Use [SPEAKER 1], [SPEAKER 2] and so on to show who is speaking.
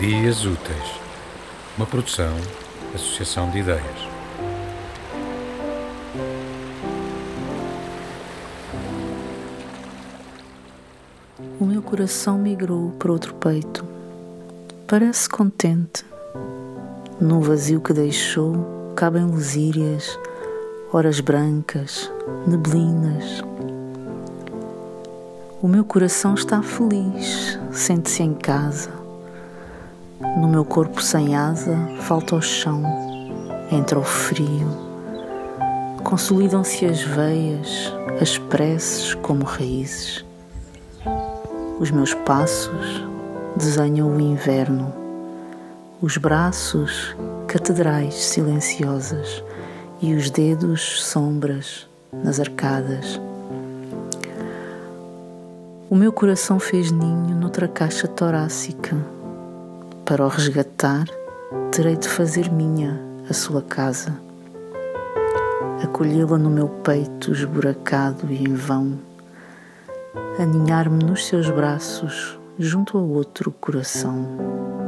[SPEAKER 1] Dias Úteis, uma produção, associação de ideias.
[SPEAKER 2] O meu coração migrou para outro peito. Parece contente. No vazio que deixou, cabem lusírias, horas brancas, neblinas. O meu coração está feliz, sente-se em casa. No meu corpo sem asa, falta o chão, entra o frio. Consolidam-se as veias, as preces como raízes. Os meus passos desenham o inverno, os braços, catedrais silenciosas e os dedos, sombras nas arcadas. O meu coração fez ninho noutra caixa torácica para o resgatar, terei de fazer minha a sua casa, acolhê-la no meu peito esburacado e em vão, aninhar-me nos seus braços junto ao outro coração.